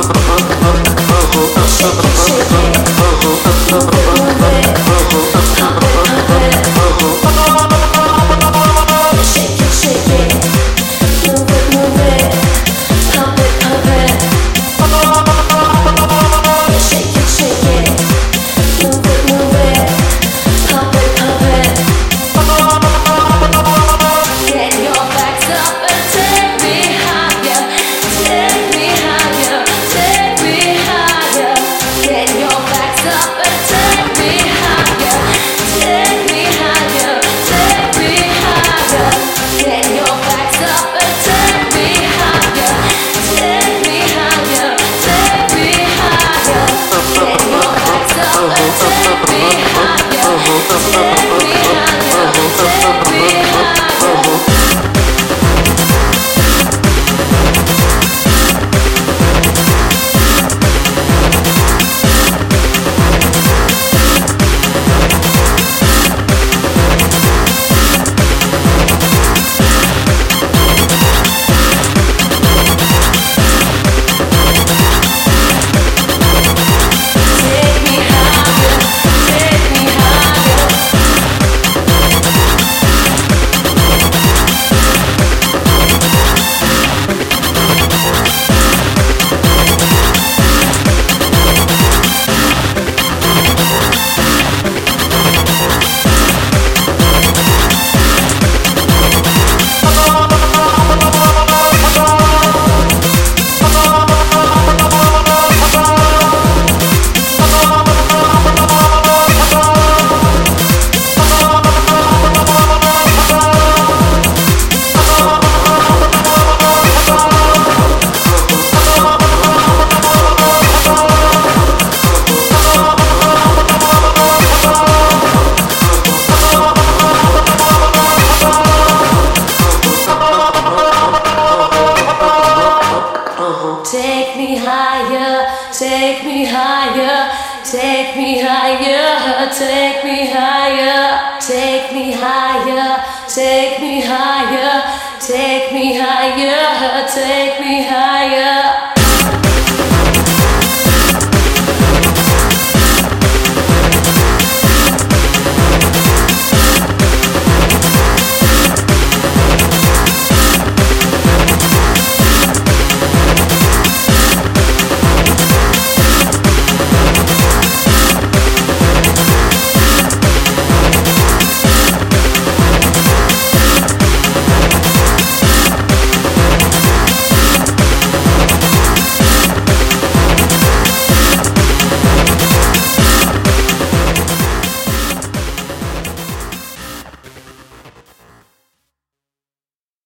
الصبر الصبر take me higher, take me higher, take me higher, take me higher, take me higher, take me higher, take me higher.